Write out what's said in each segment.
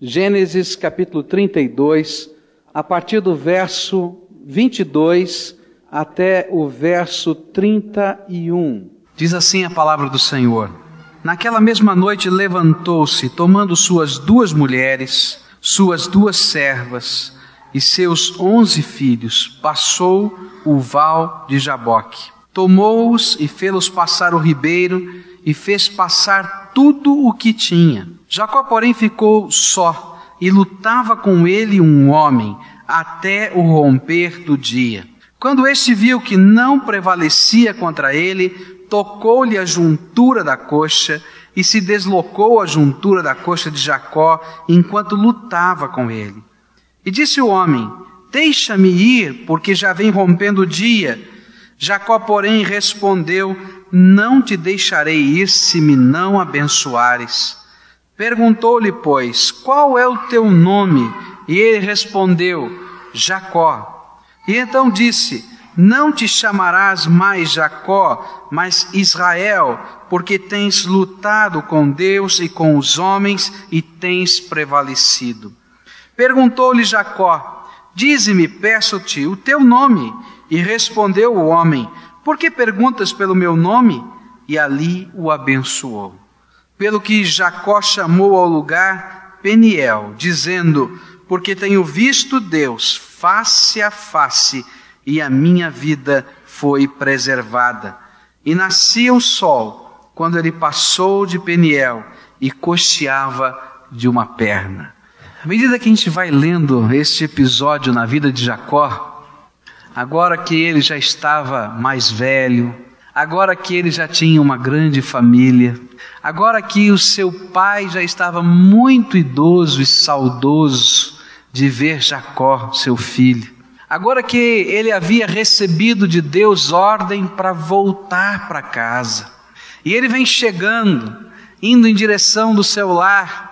Gênesis capítulo 32, a partir do verso 22 até o verso 31. Diz assim a palavra do Senhor: Naquela mesma noite levantou-se, tomando suas duas mulheres, suas duas servas e seus onze filhos, passou o val de Jaboque. Tomou-os e fê-los passar o ribeiro e fez passar tudo o que tinha. Jacó, porém, ficou só e lutava com ele um homem até o romper do dia. Quando este viu que não prevalecia contra ele, tocou-lhe a juntura da coxa e se deslocou a juntura da coxa de Jacó enquanto lutava com ele. E disse o homem: Deixa-me ir, porque já vem rompendo o dia. Jacó, porém, respondeu: Não te deixarei ir se me não abençoares. Perguntou-lhe, pois, qual é o teu nome? E ele respondeu: Jacó. E então disse: Não te chamarás mais Jacó, mas Israel, porque tens lutado com Deus e com os homens e tens prevalecido. Perguntou-lhe Jacó: Dize-me, peço-te, o teu nome. E respondeu o homem: Por que perguntas pelo meu nome? E ali o abençoou pelo que Jacó chamou ao lugar Peniel, dizendo: Porque tenho visto Deus face a face e a minha vida foi preservada. E nascia o sol quando ele passou de Peniel e costeava de uma perna. À medida que a gente vai lendo este episódio na vida de Jacó, agora que ele já estava mais velho, agora que ele já tinha uma grande família, agora que o seu pai já estava muito idoso e saudoso de ver Jacó, seu filho, agora que ele havia recebido de Deus ordem para voltar para casa, e ele vem chegando, indo em direção do seu lar,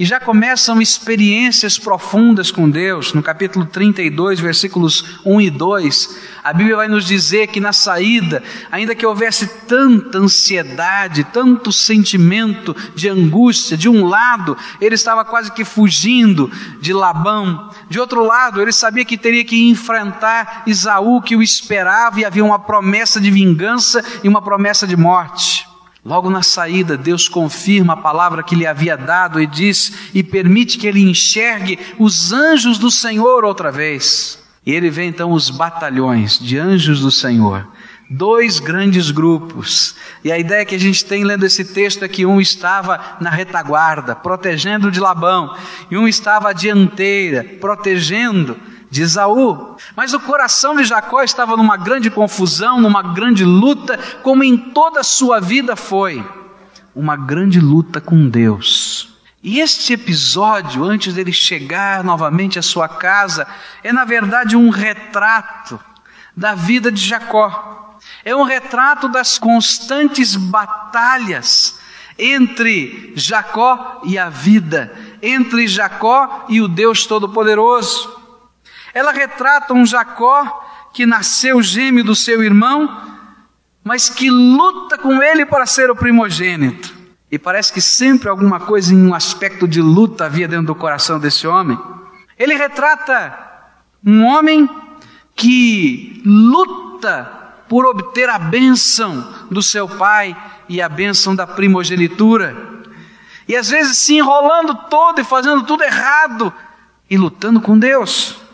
e já começam experiências profundas com Deus. No capítulo 32, versículos 1 e 2, a Bíblia vai nos dizer que na saída, ainda que houvesse tanta ansiedade, tanto sentimento de angústia, de um lado, ele estava quase que fugindo de Labão, de outro lado, ele sabia que teria que enfrentar Isaú, que o esperava, e havia uma promessa de vingança e uma promessa de morte. Logo na saída, Deus confirma a palavra que lhe havia dado e diz e permite que ele enxergue os anjos do Senhor outra vez. E ele vê então os batalhões de anjos do Senhor, dois grandes grupos. E a ideia que a gente tem lendo esse texto é que um estava na retaguarda, protegendo de Labão, e um estava à dianteira, protegendo de Esaú. Mas o coração de Jacó estava numa grande confusão, numa grande luta, como em toda a sua vida foi. Uma grande luta com Deus. E este episódio, antes dele chegar novamente à sua casa, é na verdade um retrato da vida de Jacó. É um retrato das constantes batalhas entre Jacó e a vida, entre Jacó e o Deus Todo-Poderoso. Ela retrata um Jacó que nasceu gêmeo do seu irmão, mas que luta com ele para ser o primogênito. E parece que sempre alguma coisa em um aspecto de luta havia dentro do coração desse homem. Ele retrata um homem que luta por obter a bênção do seu pai e a bênção da primogenitura. E às vezes se enrolando todo e fazendo tudo errado e lutando com Deus.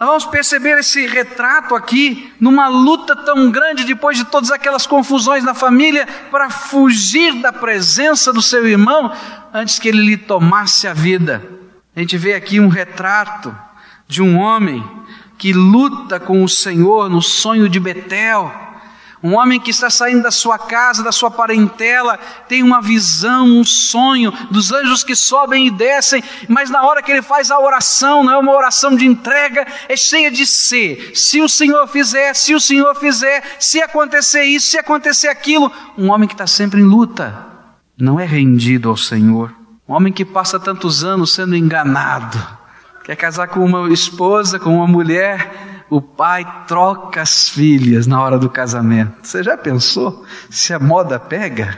Nós vamos perceber esse retrato aqui numa luta tão grande depois de todas aquelas confusões na família para fugir da presença do seu irmão antes que ele lhe tomasse a vida. A gente vê aqui um retrato de um homem que luta com o Senhor no sonho de Betel um homem que está saindo da sua casa, da sua parentela, tem uma visão, um sonho dos anjos que sobem e descem, mas na hora que ele faz a oração, não é uma oração de entrega, é cheia de se. Se o Senhor fizer, se o Senhor fizer, se acontecer isso, se acontecer aquilo. Um homem que está sempre em luta, não é rendido ao Senhor. Um homem que passa tantos anos sendo enganado, quer casar com uma esposa, com uma mulher o pai troca as filhas na hora do casamento. Você já pensou se a moda pega?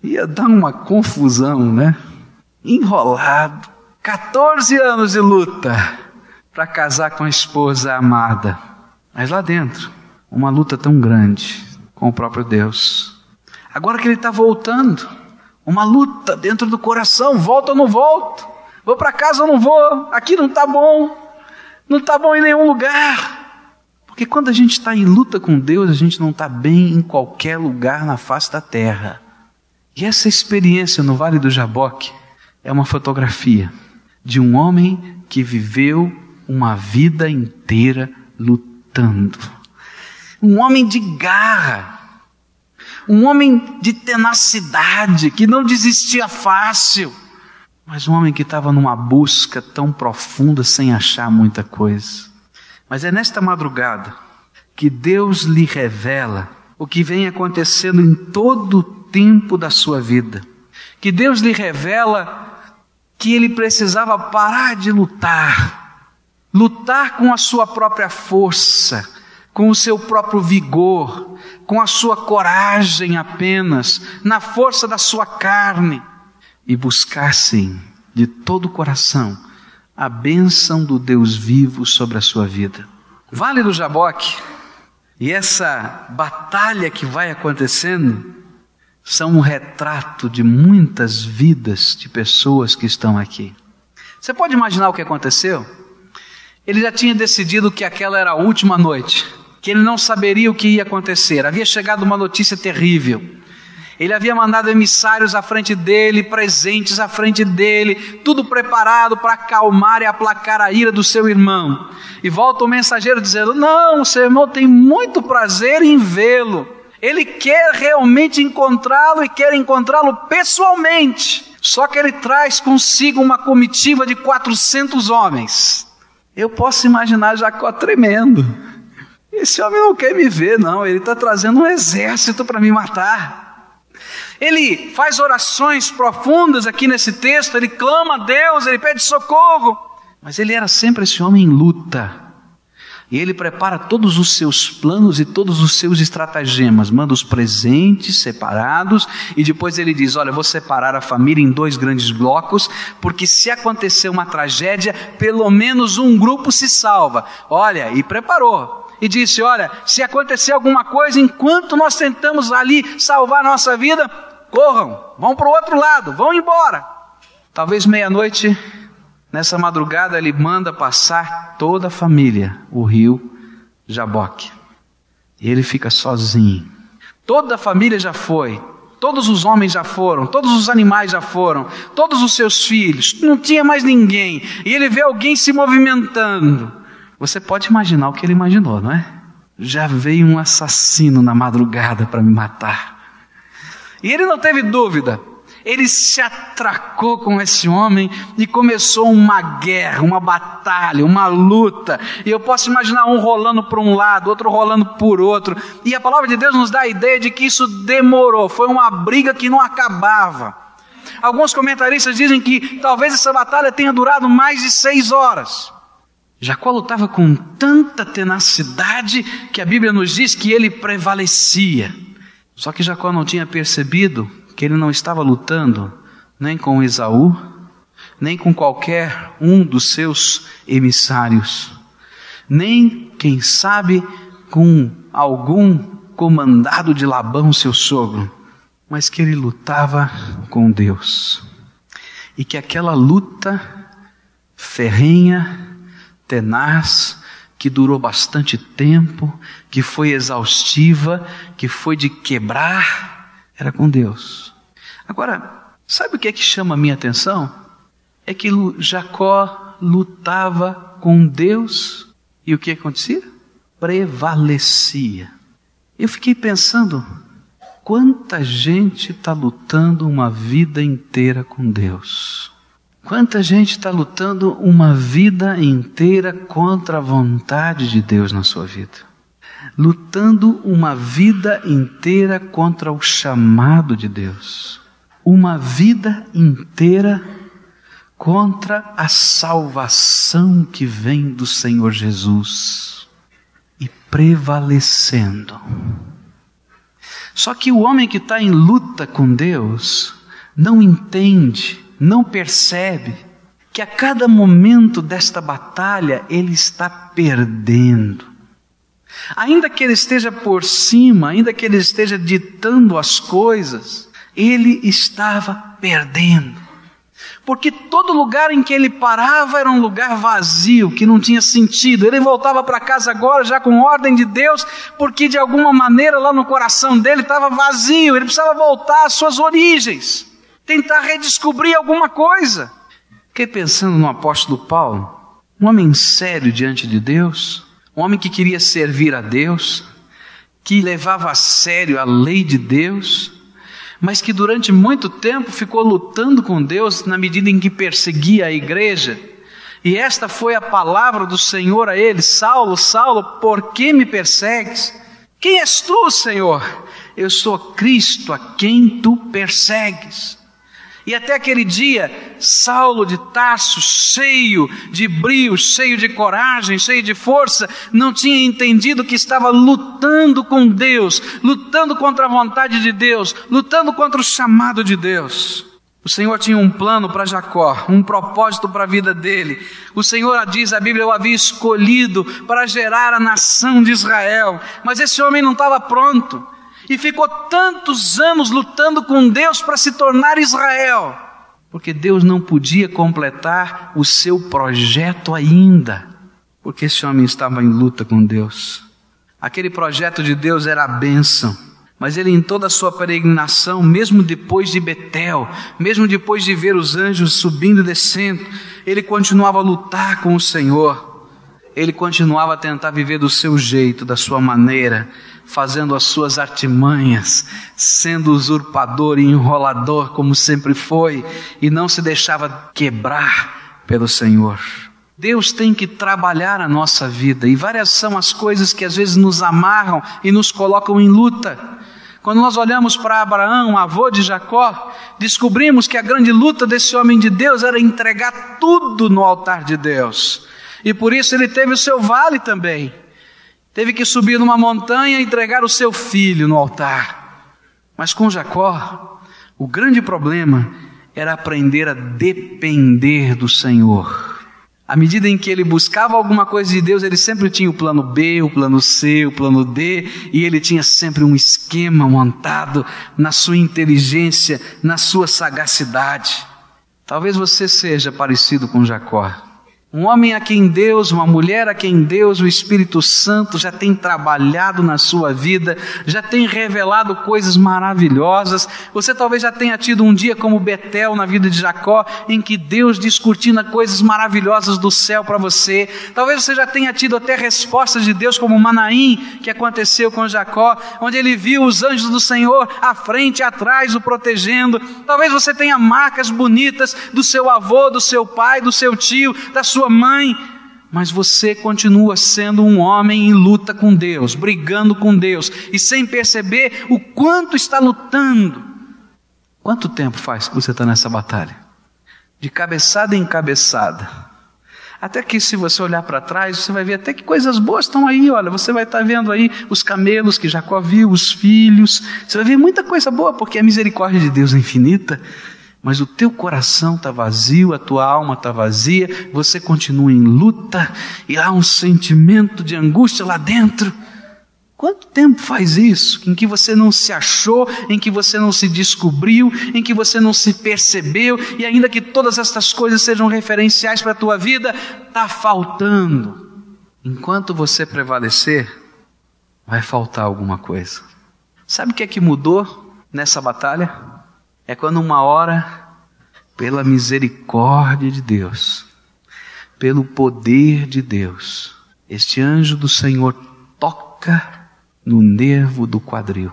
Ia dar uma confusão, né? Enrolado. 14 anos de luta para casar com a esposa amada. Mas lá dentro, uma luta tão grande com o próprio Deus. Agora que ele está voltando, uma luta dentro do coração: volto ou não volto? Vou para casa ou não vou? Aqui não está bom. Não está bom em nenhum lugar. Porque quando a gente está em luta com Deus, a gente não está bem em qualquer lugar na face da terra. E essa experiência no Vale do Jaboque é uma fotografia de um homem que viveu uma vida inteira lutando. Um homem de garra, um homem de tenacidade, que não desistia fácil, mas um homem que estava numa busca tão profunda sem achar muita coisa. Mas é nesta madrugada que Deus lhe revela o que vem acontecendo em todo o tempo da sua vida. Que Deus lhe revela que ele precisava parar de lutar, lutar com a sua própria força, com o seu próprio vigor, com a sua coragem apenas, na força da sua carne, e buscar sim, de todo o coração, a bênção do Deus vivo sobre a sua vida. Vale do Jaboque e essa batalha que vai acontecendo são um retrato de muitas vidas de pessoas que estão aqui. Você pode imaginar o que aconteceu? Ele já tinha decidido que aquela era a última noite, que ele não saberia o que ia acontecer. Havia chegado uma notícia terrível. Ele havia mandado emissários à frente dele, presentes à frente dele, tudo preparado para acalmar e aplacar a ira do seu irmão. E volta o mensageiro dizendo: Não, seu irmão tem muito prazer em vê-lo. Ele quer realmente encontrá-lo e quer encontrá-lo pessoalmente. Só que ele traz consigo uma comitiva de 400 homens. Eu posso imaginar Jacó tremendo. Esse homem não quer me ver, não. Ele está trazendo um exército para me matar. Ele faz orações profundas aqui nesse texto, ele clama a Deus, ele pede socorro. Mas ele era sempre esse homem em luta. E ele prepara todos os seus planos e todos os seus estratagemas, manda os presentes separados e depois ele diz: Olha, vou separar a família em dois grandes blocos, porque se acontecer uma tragédia, pelo menos um grupo se salva. Olha, e preparou e disse: Olha, se acontecer alguma coisa, enquanto nós tentamos ali salvar nossa vida, corram, vão para o outro lado, vão embora. Talvez meia-noite, nessa madrugada, ele manda passar toda a família o rio Jaboque. E ele fica sozinho. Toda a família já foi, todos os homens já foram, todos os animais já foram, todos os seus filhos, não tinha mais ninguém. E ele vê alguém se movimentando. Você pode imaginar o que ele imaginou, não é? Já veio um assassino na madrugada para me matar. E ele não teve dúvida. Ele se atracou com esse homem e começou uma guerra, uma batalha, uma luta. E eu posso imaginar um rolando por um lado, outro rolando por outro. E a palavra de Deus nos dá a ideia de que isso demorou, foi uma briga que não acabava. Alguns comentaristas dizem que talvez essa batalha tenha durado mais de seis horas. Jacó lutava com tanta tenacidade que a Bíblia nos diz que ele prevalecia. Só que Jacó não tinha percebido que ele não estava lutando nem com Esaú, nem com qualquer um dos seus emissários, nem, quem sabe, com algum comandado de Labão, seu sogro, mas que ele lutava com Deus. E que aquela luta ferrenha, tenaz, que durou bastante tempo, que foi exaustiva, que foi de quebrar, era com Deus. Agora, sabe o que é que chama a minha atenção? É que Jacó lutava com Deus e o que acontecia? Prevalecia. Eu fiquei pensando, quanta gente está lutando uma vida inteira com Deus? Quanta gente está lutando uma vida inteira contra a vontade de Deus na sua vida? Lutando uma vida inteira contra o chamado de Deus. Uma vida inteira contra a salvação que vem do Senhor Jesus. E prevalecendo. Só que o homem que está em luta com Deus não entende não percebe que a cada momento desta batalha ele está perdendo. Ainda que ele esteja por cima, ainda que ele esteja ditando as coisas, ele estava perdendo. Porque todo lugar em que ele parava era um lugar vazio, que não tinha sentido. Ele voltava para casa agora já com ordem de Deus, porque de alguma maneira lá no coração dele estava vazio. Ele precisava voltar às suas origens, tentar redescobrir alguma coisa. Fiquei pensando no apóstolo Paulo, um homem sério diante de Deus, um homem que queria servir a Deus, que levava a sério a lei de Deus, mas que durante muito tempo ficou lutando com Deus na medida em que perseguia a igreja. E esta foi a palavra do Senhor a ele: Saulo, Saulo, por que me persegues? Quem és tu, Senhor? Eu sou Cristo a quem tu persegues. E até aquele dia, Saulo de Tarso, cheio de brio, cheio de coragem, cheio de força, não tinha entendido que estava lutando com Deus, lutando contra a vontade de Deus, lutando contra o chamado de Deus. O Senhor tinha um plano para Jacó, um propósito para a vida dele. O Senhor diz, a Bíblia, o havia escolhido para gerar a nação de Israel, mas esse homem não estava pronto e ficou tantos anos lutando com Deus para se tornar Israel, porque Deus não podia completar o seu projeto ainda, porque esse homem estava em luta com Deus. Aquele projeto de Deus era a bênção, mas ele, em toda a sua peregrinação, mesmo depois de Betel, mesmo depois de ver os anjos subindo e descendo, ele continuava a lutar com o Senhor ele continuava a tentar viver do seu jeito, da sua maneira, fazendo as suas artimanhas, sendo usurpador e enrolador como sempre foi, e não se deixava quebrar pelo Senhor. Deus tem que trabalhar a nossa vida, e várias são as coisas que às vezes nos amarram e nos colocam em luta. Quando nós olhamos para Abraão, avô de Jacó, descobrimos que a grande luta desse homem de Deus era entregar tudo no altar de Deus. E por isso ele teve o seu vale também. Teve que subir numa montanha e entregar o seu filho no altar. Mas com Jacó, o grande problema era aprender a depender do Senhor. À medida em que ele buscava alguma coisa de Deus, ele sempre tinha o plano B, o plano C, o plano D, e ele tinha sempre um esquema montado na sua inteligência, na sua sagacidade. Talvez você seja parecido com Jacó. Um homem a quem Deus, uma mulher a quem Deus, o Espírito Santo já tem trabalhado na sua vida, já tem revelado coisas maravilhosas. Você talvez já tenha tido um dia como Betel na vida de Jacó, em que Deus descortina coisas maravilhosas do céu para você. Talvez você já tenha tido até respostas de Deus, como Manaim, que aconteceu com Jacó, onde ele viu os anjos do Senhor à frente atrás o protegendo. Talvez você tenha marcas bonitas do seu avô, do seu pai, do seu tio, da sua sua mãe, mas você continua sendo um homem em luta com Deus, brigando com Deus e sem perceber o quanto está lutando. Quanto tempo faz que você está nessa batalha? De cabeçada em cabeçada. Até que se você olhar para trás, você vai ver até que coisas boas estão aí, olha, você vai estar tá vendo aí os camelos que Jacó viu, os filhos, você vai ver muita coisa boa, porque a misericórdia de Deus é infinita mas o teu coração está vazio, a tua alma está vazia, você continua em luta e há um sentimento de angústia lá dentro. Quanto tempo faz isso? Em que você não se achou, em que você não se descobriu, em que você não se percebeu, e ainda que todas estas coisas sejam referenciais para a tua vida, está faltando. Enquanto você prevalecer, vai faltar alguma coisa. Sabe o que é que mudou nessa batalha? É quando uma hora, pela misericórdia de Deus, pelo poder de Deus, este anjo do Senhor toca no nervo do quadril.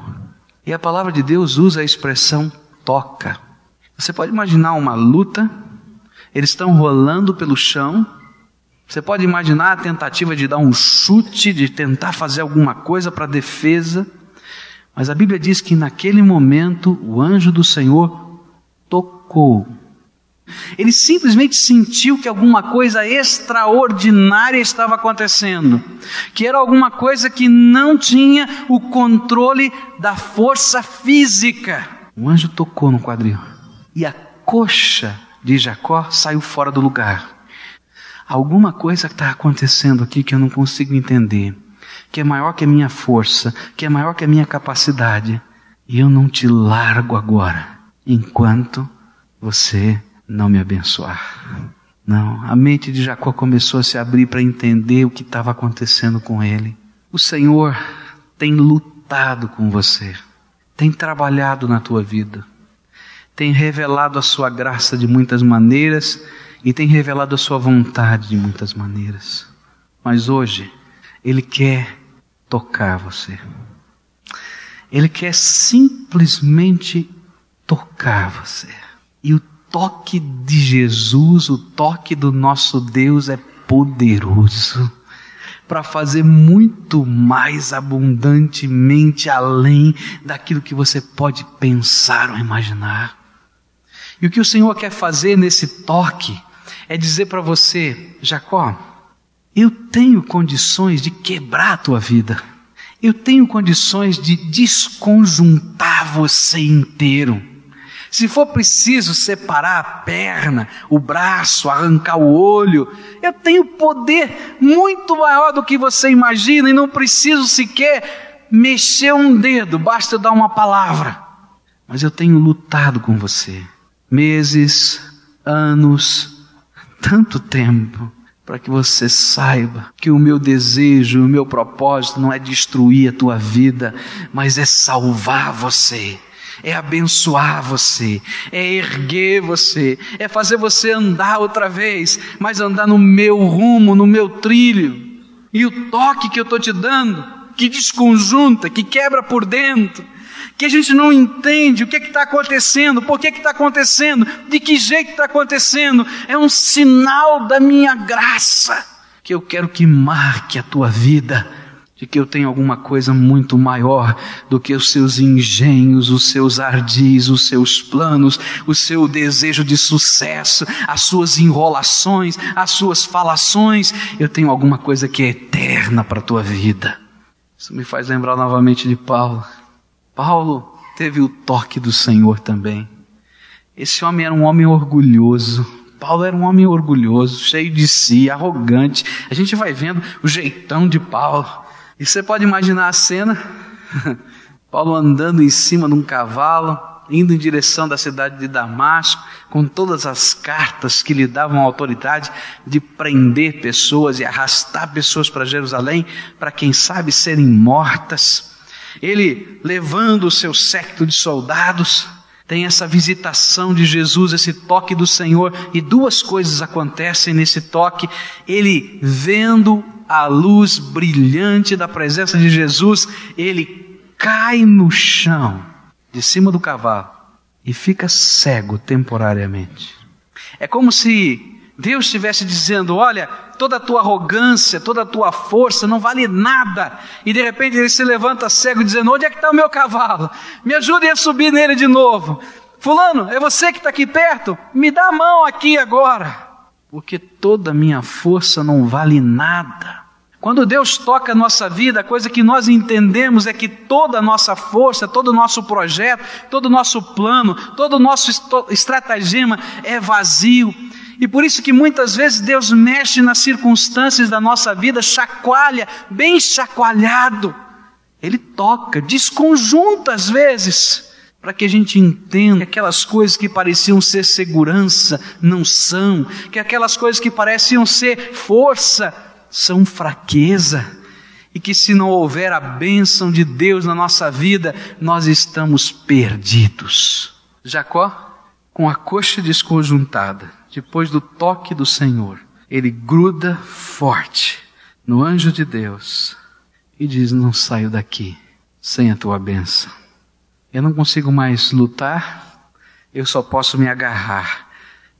E a palavra de Deus usa a expressão toca. Você pode imaginar uma luta, eles estão rolando pelo chão. Você pode imaginar a tentativa de dar um chute, de tentar fazer alguma coisa para defesa. Mas a Bíblia diz que naquele momento o anjo do Senhor tocou. Ele simplesmente sentiu que alguma coisa extraordinária estava acontecendo, que era alguma coisa que não tinha o controle da força física. O anjo tocou no quadril e a coxa de Jacó saiu fora do lugar. Alguma coisa está acontecendo aqui que eu não consigo entender, que é maior que a minha força, que é maior que a minha capacidade, e eu não te largo agora, enquanto você não me abençoar. Não, a mente de Jacó começou a se abrir para entender o que estava acontecendo com ele. O Senhor tem lutado com você, tem trabalhado na tua vida, tem revelado a sua graça de muitas maneiras e tem revelado a sua vontade de muitas maneiras. Mas hoje, Ele quer tocar você. Ele quer simplesmente tocar você. E o toque de Jesus, o toque do nosso Deus é poderoso para fazer muito mais abundantemente além daquilo que você pode pensar ou imaginar. E o que o Senhor quer fazer nesse toque é dizer para você, Jacó, eu tenho condições de quebrar a tua vida. Eu tenho condições de desconjuntar você inteiro. Se for preciso separar a perna, o braço, arrancar o olho, eu tenho poder muito maior do que você imagina e não preciso sequer mexer um dedo, basta eu dar uma palavra. Mas eu tenho lutado com você meses, anos, tanto tempo para que você saiba que o meu desejo, o meu propósito não é destruir a tua vida, mas é salvar você, é abençoar você, é erguer você, é fazer você andar outra vez, mas andar no meu rumo, no meu trilho. E o toque que eu estou te dando, que desconjunta, que quebra por dentro, que a gente não entende o que é está acontecendo, por que está acontecendo, de que jeito está acontecendo, é um sinal da minha graça, que eu quero que marque a tua vida, de que eu tenho alguma coisa muito maior do que os seus engenhos, os seus ardis, os seus planos, o seu desejo de sucesso, as suas enrolações, as suas falações. Eu tenho alguma coisa que é eterna para a tua vida. Isso me faz lembrar novamente de Paulo. Paulo teve o toque do Senhor também. Esse homem era um homem orgulhoso. Paulo era um homem orgulhoso, cheio de si, arrogante. A gente vai vendo o jeitão de Paulo. E você pode imaginar a cena: Paulo andando em cima de um cavalo, indo em direção da cidade de Damasco, com todas as cartas que lhe davam autoridade de prender pessoas e arrastar pessoas para Jerusalém, para quem sabe serem mortas ele levando o seu séquito de soldados, tem essa visitação de Jesus, esse toque do Senhor, e duas coisas acontecem nesse toque. Ele vendo a luz brilhante da presença de Jesus, ele cai no chão, de cima do cavalo, e fica cego temporariamente. É como se Deus estivesse dizendo: Olha, toda a tua arrogância, toda a tua força não vale nada. E de repente ele se levanta cego, dizendo: Onde é que está o meu cavalo? Me ajudem a subir nele de novo. Fulano, é você que está aqui perto? Me dá a mão aqui agora. Porque toda a minha força não vale nada. Quando Deus toca a nossa vida, a coisa que nós entendemos é que toda a nossa força, todo o nosso projeto, todo o nosso plano, todo o nosso estratagema é vazio e por isso que muitas vezes Deus mexe nas circunstâncias da nossa vida, chacoalha, bem chacoalhado. Ele toca, desconjunta às vezes, para que a gente entenda que aquelas coisas que pareciam ser segurança não são, que aquelas coisas que pareciam ser força são fraqueza, e que se não houver a bênção de Deus na nossa vida, nós estamos perdidos. Jacó, com a coxa desconjuntada, depois do toque do Senhor, ele gruda forte no anjo de Deus e diz: Não saio daqui sem a tua bênção. Eu não consigo mais lutar, eu só posso me agarrar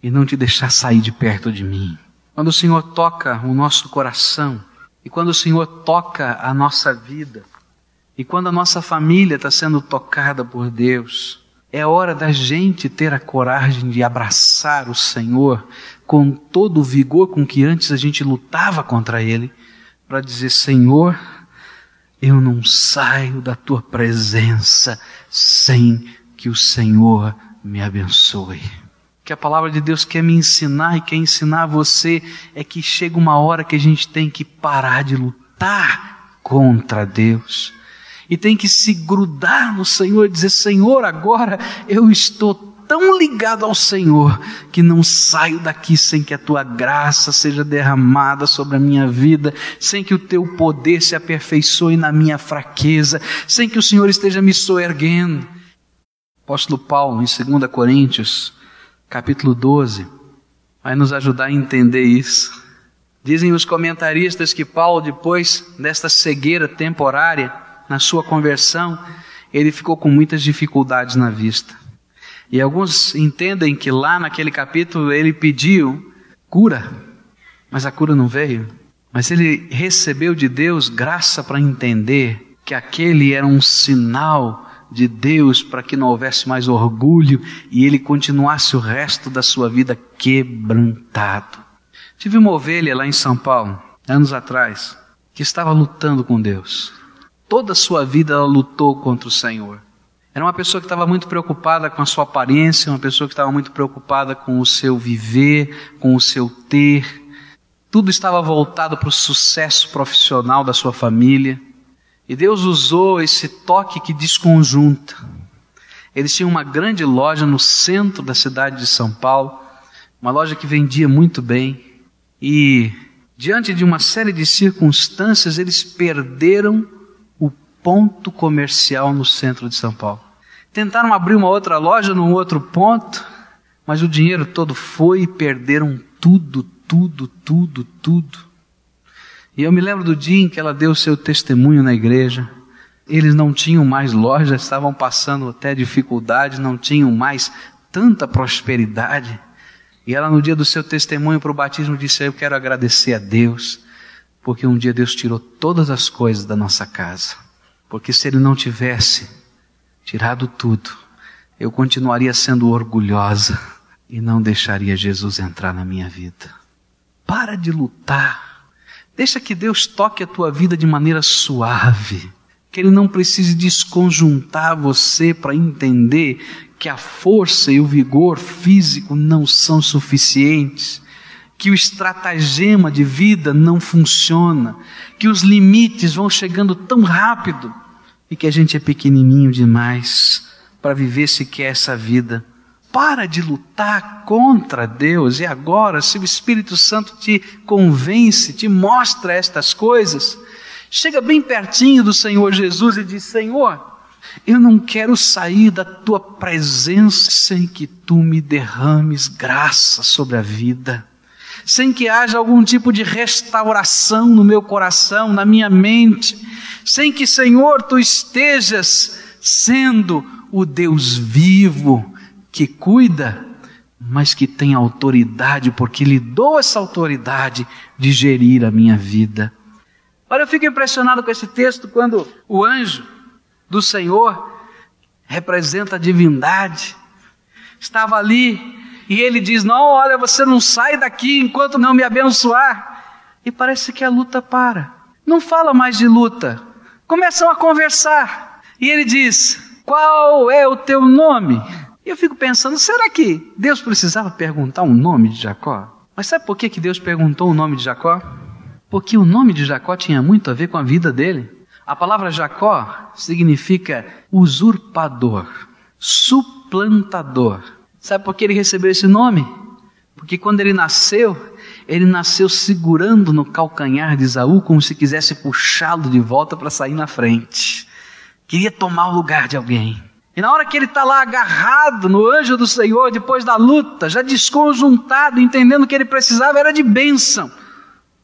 e não te deixar sair de perto de mim. Quando o Senhor toca o nosso coração, e quando o Senhor toca a nossa vida, e quando a nossa família está sendo tocada por Deus, é hora da gente ter a coragem de abraçar o Senhor com todo o vigor com que antes a gente lutava contra Ele, para dizer: Senhor, eu não saio da tua presença sem que o Senhor me abençoe. Que a palavra de Deus quer me ensinar e quer ensinar você é que chega uma hora que a gente tem que parar de lutar contra Deus e tem que se grudar no Senhor e dizer: Senhor, agora eu estou tão ligado ao Senhor que não saio daqui sem que a tua graça seja derramada sobre a minha vida, sem que o teu poder se aperfeiçoe na minha fraqueza, sem que o Senhor esteja me soerguendo. Apóstolo Paulo, em 2 Coríntios, capítulo 12, vai nos ajudar a entender isso. Dizem os comentaristas que Paulo, depois desta cegueira temporária, na sua conversão, ele ficou com muitas dificuldades na vista. E alguns entendem que lá naquele capítulo ele pediu cura, mas a cura não veio. Mas ele recebeu de Deus graça para entender que aquele era um sinal de Deus para que não houvesse mais orgulho e ele continuasse o resto da sua vida quebrantado. Tive uma ovelha lá em São Paulo, anos atrás, que estava lutando com Deus. Toda a sua vida ela lutou contra o Senhor. Era uma pessoa que estava muito preocupada com a sua aparência, uma pessoa que estava muito preocupada com o seu viver, com o seu ter. Tudo estava voltado para o sucesso profissional da sua família. E Deus usou esse toque que desconjunta. Eles tinham uma grande loja no centro da cidade de São Paulo, uma loja que vendia muito bem. E, diante de uma série de circunstâncias, eles perderam ponto comercial no centro de São Paulo. Tentaram abrir uma outra loja num outro ponto, mas o dinheiro todo foi e perderam tudo, tudo, tudo, tudo. E eu me lembro do dia em que ela deu seu testemunho na igreja. Eles não tinham mais loja, estavam passando até dificuldades, não tinham mais tanta prosperidade. E ela, no dia do seu testemunho para o batismo, disse: Eu quero agradecer a Deus, porque um dia Deus tirou todas as coisas da nossa casa. Porque se ele não tivesse tirado tudo, eu continuaria sendo orgulhosa e não deixaria Jesus entrar na minha vida. Para de lutar. Deixa que Deus toque a tua vida de maneira suave. Que Ele não precise desconjuntar você para entender que a força e o vigor físico não são suficientes que o estratagema de vida não funciona, que os limites vão chegando tão rápido e que a gente é pequenininho demais para viver sequer essa vida. Para de lutar contra Deus e agora, se o Espírito Santo te convence, te mostra estas coisas, chega bem pertinho do Senhor Jesus e diz: Senhor, eu não quero sair da tua presença sem que tu me derrames graça sobre a vida sem que haja algum tipo de restauração no meu coração, na minha mente, sem que, Senhor, tu estejas sendo o Deus vivo que cuida, mas que tem autoridade, porque lhe dou essa autoridade de gerir a minha vida. Olha, eu fico impressionado com esse texto quando o anjo do Senhor representa a divindade, estava ali e ele diz: Não, olha, você não sai daqui enquanto não me abençoar. E parece que a luta para. Não fala mais de luta. Começam a conversar. E ele diz: Qual é o teu nome? E eu fico pensando: será que Deus precisava perguntar o nome de Jacó? Mas sabe por que, que Deus perguntou o nome de Jacó? Porque o nome de Jacó tinha muito a ver com a vida dele. A palavra Jacó significa usurpador, suplantador. Sabe por que ele recebeu esse nome? Porque quando ele nasceu, ele nasceu segurando no calcanhar de Isaú como se quisesse puxá-lo de volta para sair na frente. Queria tomar o lugar de alguém. E na hora que ele está lá agarrado no anjo do Senhor, depois da luta, já desconjuntado, entendendo que ele precisava era de bênção,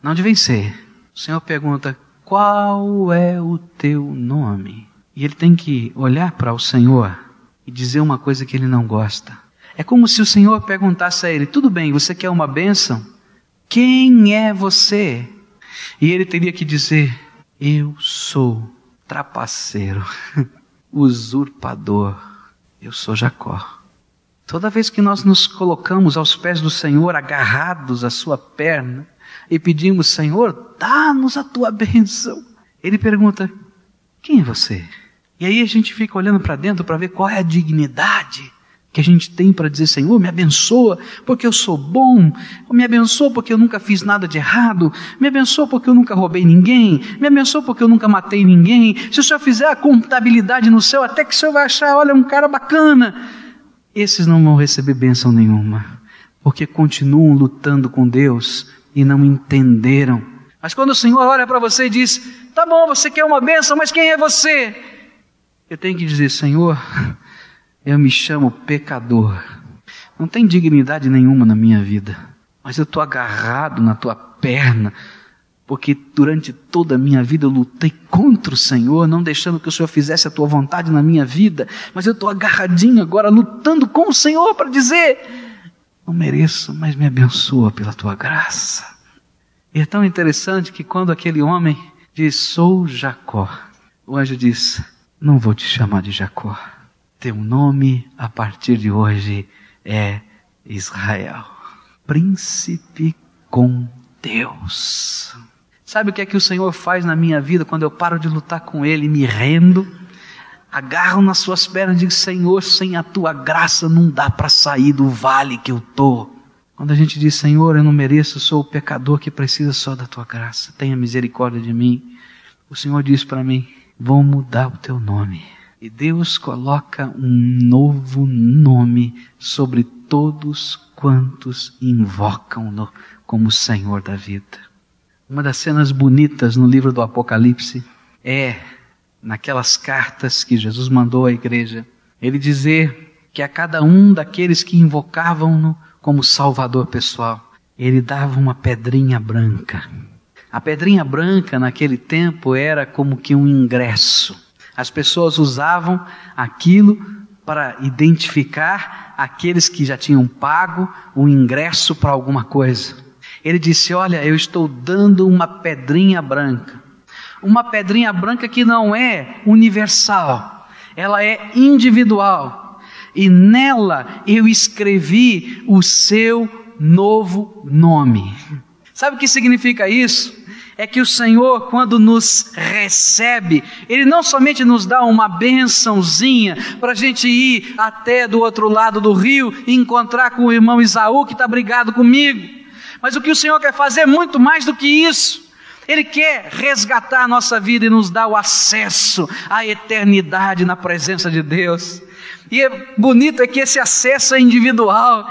não de vencer. O Senhor pergunta: Qual é o teu nome? E ele tem que olhar para o Senhor e dizer uma coisa que ele não gosta. É como se o Senhor perguntasse a ele: Tudo bem, você quer uma bênção? Quem é você? E ele teria que dizer: Eu sou trapaceiro, usurpador, eu sou Jacó. Toda vez que nós nos colocamos aos pés do Senhor, agarrados à sua perna, e pedimos: Senhor, dá-nos a tua bênção, ele pergunta: Quem é você? E aí a gente fica olhando para dentro para ver qual é a dignidade que a gente tem para dizer, Senhor, me abençoa porque eu sou bom, me abençoa porque eu nunca fiz nada de errado, me abençoa porque eu nunca roubei ninguém, me abençoa porque eu nunca matei ninguém. Se o Senhor fizer a contabilidade no céu, até que o Senhor vai achar, olha, um cara bacana. Esses não vão receber bênção nenhuma, porque continuam lutando com Deus e não entenderam. Mas quando o Senhor olha para você e diz: Tá bom, você quer uma bênção, mas quem é você? Eu tenho que dizer: Senhor, eu me chamo pecador. Não tem dignidade nenhuma na minha vida. Mas eu estou agarrado na tua perna. Porque durante toda a minha vida eu lutei contra o Senhor, não deixando que o Senhor fizesse a tua vontade na minha vida. Mas eu estou agarradinho agora, lutando com o Senhor para dizer: Não mereço, mas me abençoa pela tua graça. E é tão interessante que quando aquele homem diz: Sou Jacó, o anjo diz: Não vou te chamar de Jacó teu nome a partir de hoje é Israel. Príncipe com Deus. Sabe o que é que o Senhor faz na minha vida quando eu paro de lutar com Ele e me rendo? Agarro nas suas pernas e digo: Senhor, sem a tua graça não dá para sair do vale que eu estou. Quando a gente diz: Senhor, eu não mereço, sou o pecador que precisa só da tua graça, tenha misericórdia de mim. O Senhor diz para mim: Vou mudar o teu nome e Deus coloca um novo nome sobre todos quantos invocam-no como Senhor da vida. Uma das cenas bonitas no livro do Apocalipse é naquelas cartas que Jesus mandou à igreja, ele dizer que a cada um daqueles que invocavam-no como Salvador pessoal, ele dava uma pedrinha branca. A pedrinha branca naquele tempo era como que um ingresso as pessoas usavam aquilo para identificar aqueles que já tinham pago o ingresso para alguma coisa. Ele disse: Olha, eu estou dando uma pedrinha branca. Uma pedrinha branca que não é universal, ela é individual. E nela eu escrevi o seu novo nome. Sabe o que significa isso? É que o Senhor, quando nos recebe, Ele não somente nos dá uma bençãozinha para a gente ir até do outro lado do rio e encontrar com o irmão Isaú que está brigado comigo, mas o que o Senhor quer fazer é muito mais do que isso. Ele quer resgatar a nossa vida e nos dar o acesso à eternidade na presença de Deus. E é bonito é que esse acesso é individual,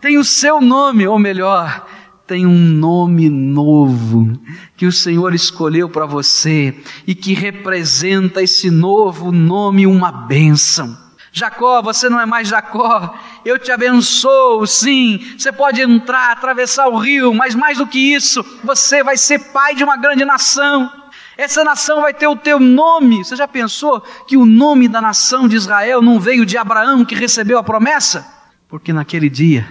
tem o seu nome, ou melhor, tem um nome novo que o Senhor escolheu para você e que representa esse novo nome, uma bênção. Jacó, você não é mais Jacó, eu te abençoo, sim. Você pode entrar, atravessar o rio, mas mais do que isso, você vai ser pai de uma grande nação. Essa nação vai ter o teu nome. Você já pensou que o nome da nação de Israel não veio de Abraão que recebeu a promessa? Porque naquele dia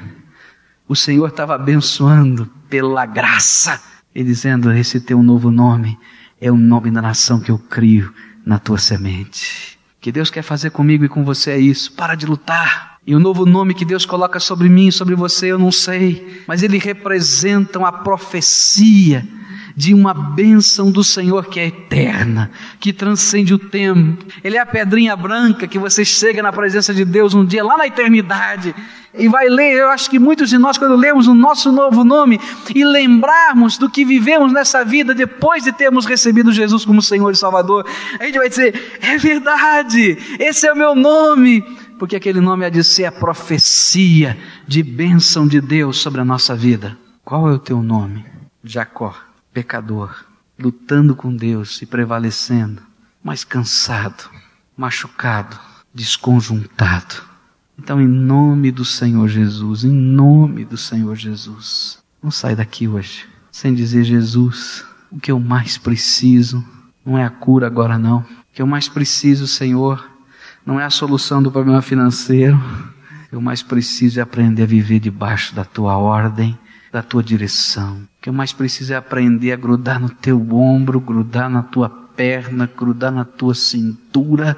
o Senhor estava abençoando pela graça e dizendo: Esse teu novo nome é o nome da nação que eu crio na tua semente. Que Deus quer fazer comigo e com você é isso. Para de lutar. E o novo nome que Deus coloca sobre mim sobre você, eu não sei, mas ele representa uma profecia de uma bênção do Senhor que é eterna, que transcende o tempo. Ele é a pedrinha branca que você chega na presença de Deus um dia lá na eternidade e vai ler. Eu acho que muitos de nós, quando lemos o nosso novo nome e lembrarmos do que vivemos nessa vida depois de termos recebido Jesus como Senhor e Salvador, a gente vai dizer: é verdade, esse é o meu nome. Porque aquele nome há de ser a profecia de bênção de Deus sobre a nossa vida. Qual é o teu nome? Jacó pecador, lutando com Deus e prevalecendo, mas cansado, machucado, desconjuntado. Então, em nome do Senhor Jesus, em nome do Senhor Jesus, não sai daqui hoje sem dizer: Jesus, o que eu mais preciso não é a cura agora, não. O que eu mais preciso, Senhor, não é a solução do problema financeiro. Eu mais preciso é aprender a viver debaixo da tua ordem da tua direção. O que eu mais preciso é aprender a grudar no teu ombro, grudar na tua perna, grudar na tua cintura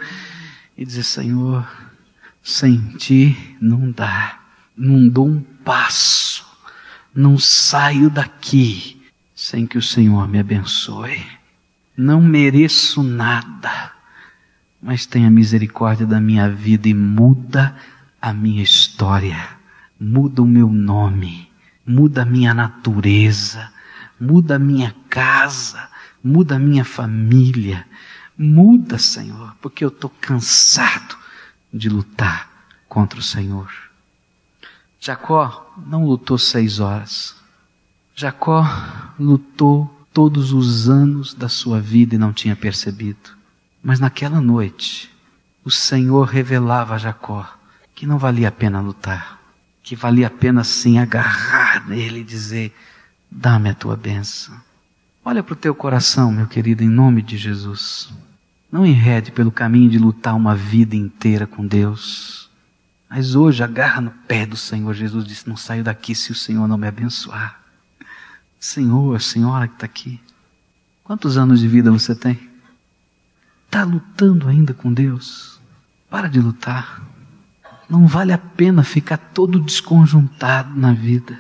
e dizer: Senhor, sem ti não dá, não dou um passo, não saio daqui sem que o Senhor me abençoe. Não mereço nada, mas tenha misericórdia da minha vida e muda a minha história, muda o meu nome, muda a minha natureza, muda a minha casa, muda a minha família. Muda, Senhor, porque eu estou cansado de lutar contra o Senhor. Jacó não lutou seis horas. Jacó lutou todos os anos da sua vida e não tinha percebido. Mas naquela noite, o Senhor revelava a Jacó que não valia a pena lutar, que valia a pena sim agarrar nele e dizer: Dá-me a tua bênção. Olha para o teu coração, meu querido, em nome de Jesus. Não enrede pelo caminho de lutar uma vida inteira com Deus. Mas hoje agarra no pé do Senhor. Jesus disse: Não saio daqui se o Senhor não me abençoar. Senhor, Senhora que está aqui, quantos anos de vida você tem? Está lutando ainda com Deus? Para de lutar. Não vale a pena ficar todo desconjuntado na vida.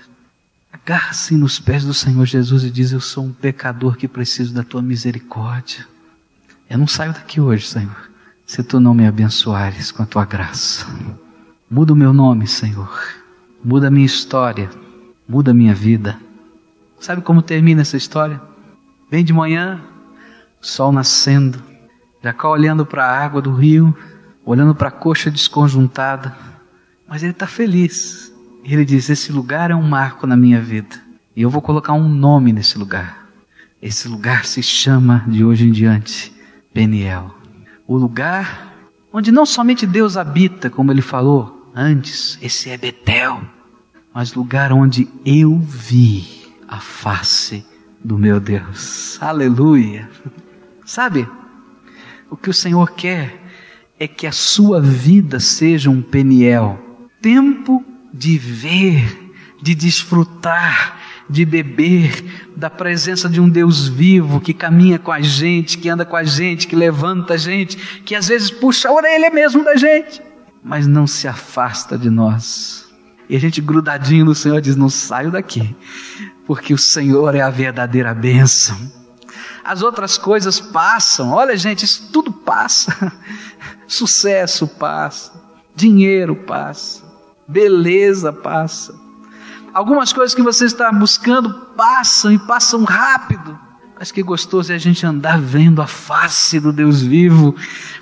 Agarra-se nos pés do Senhor Jesus e diz: Eu sou um pecador que preciso da tua misericórdia. Eu não saio daqui hoje, Senhor, se tu não me abençoares com a tua graça. Muda o meu nome, Senhor. Muda a minha história. Muda a minha vida. Sabe como termina essa história? Vem de manhã, sol nascendo, Jacó olhando para a água do rio, olhando para a coxa desconjuntada, mas ele está feliz. Ele diz: Esse lugar é um marco na minha vida, e eu vou colocar um nome nesse lugar. Esse lugar se chama de hoje em diante Peniel. O lugar onde não somente Deus habita, como ele falou antes, esse é Betel, mas lugar onde eu vi a face do meu Deus. Aleluia. Sabe, o que o Senhor quer é que a sua vida seja um Peniel tempo de ver, de desfrutar, de beber da presença de um Deus vivo que caminha com a gente, que anda com a gente, que levanta a gente, que às vezes puxa a orelha mesmo da gente, mas não se afasta de nós. E a gente grudadinho no Senhor diz: Não saio daqui, porque o Senhor é a verdadeira bênção. As outras coisas passam, olha, gente, isso tudo passa. Sucesso passa, dinheiro passa, beleza passa Algumas coisas que você está buscando passam e passam rápido. Mas que gostoso é a gente andar vendo a face do Deus vivo,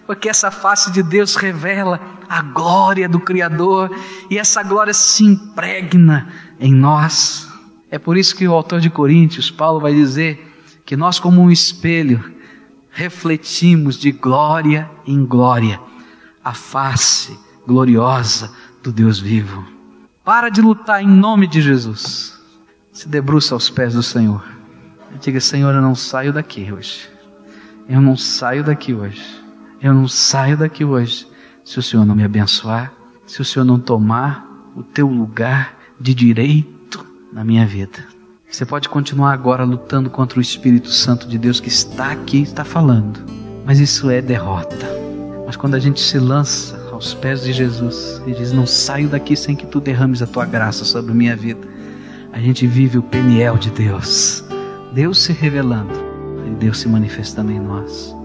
porque essa face de Deus revela a glória do Criador e essa glória se impregna em nós. É por isso que o autor de Coríntios, Paulo, vai dizer que nós, como um espelho, refletimos de glória em glória a face gloriosa do Deus vivo. Para de lutar em nome de Jesus. Se debruça aos pés do Senhor. E diga: Senhor, eu não saio daqui hoje. Eu não saio daqui hoje. Eu não saio daqui hoje. Se o Senhor não me abençoar, se o Senhor não tomar o teu lugar de direito na minha vida. Você pode continuar agora lutando contra o Espírito Santo de Deus que está aqui, está falando. Mas isso é derrota. Mas quando a gente se lança aos pés de Jesus e diz: Não saio daqui sem que tu derrames a tua graça sobre minha vida. A gente vive o peniel de Deus, Deus se revelando e Deus se manifestando em nós.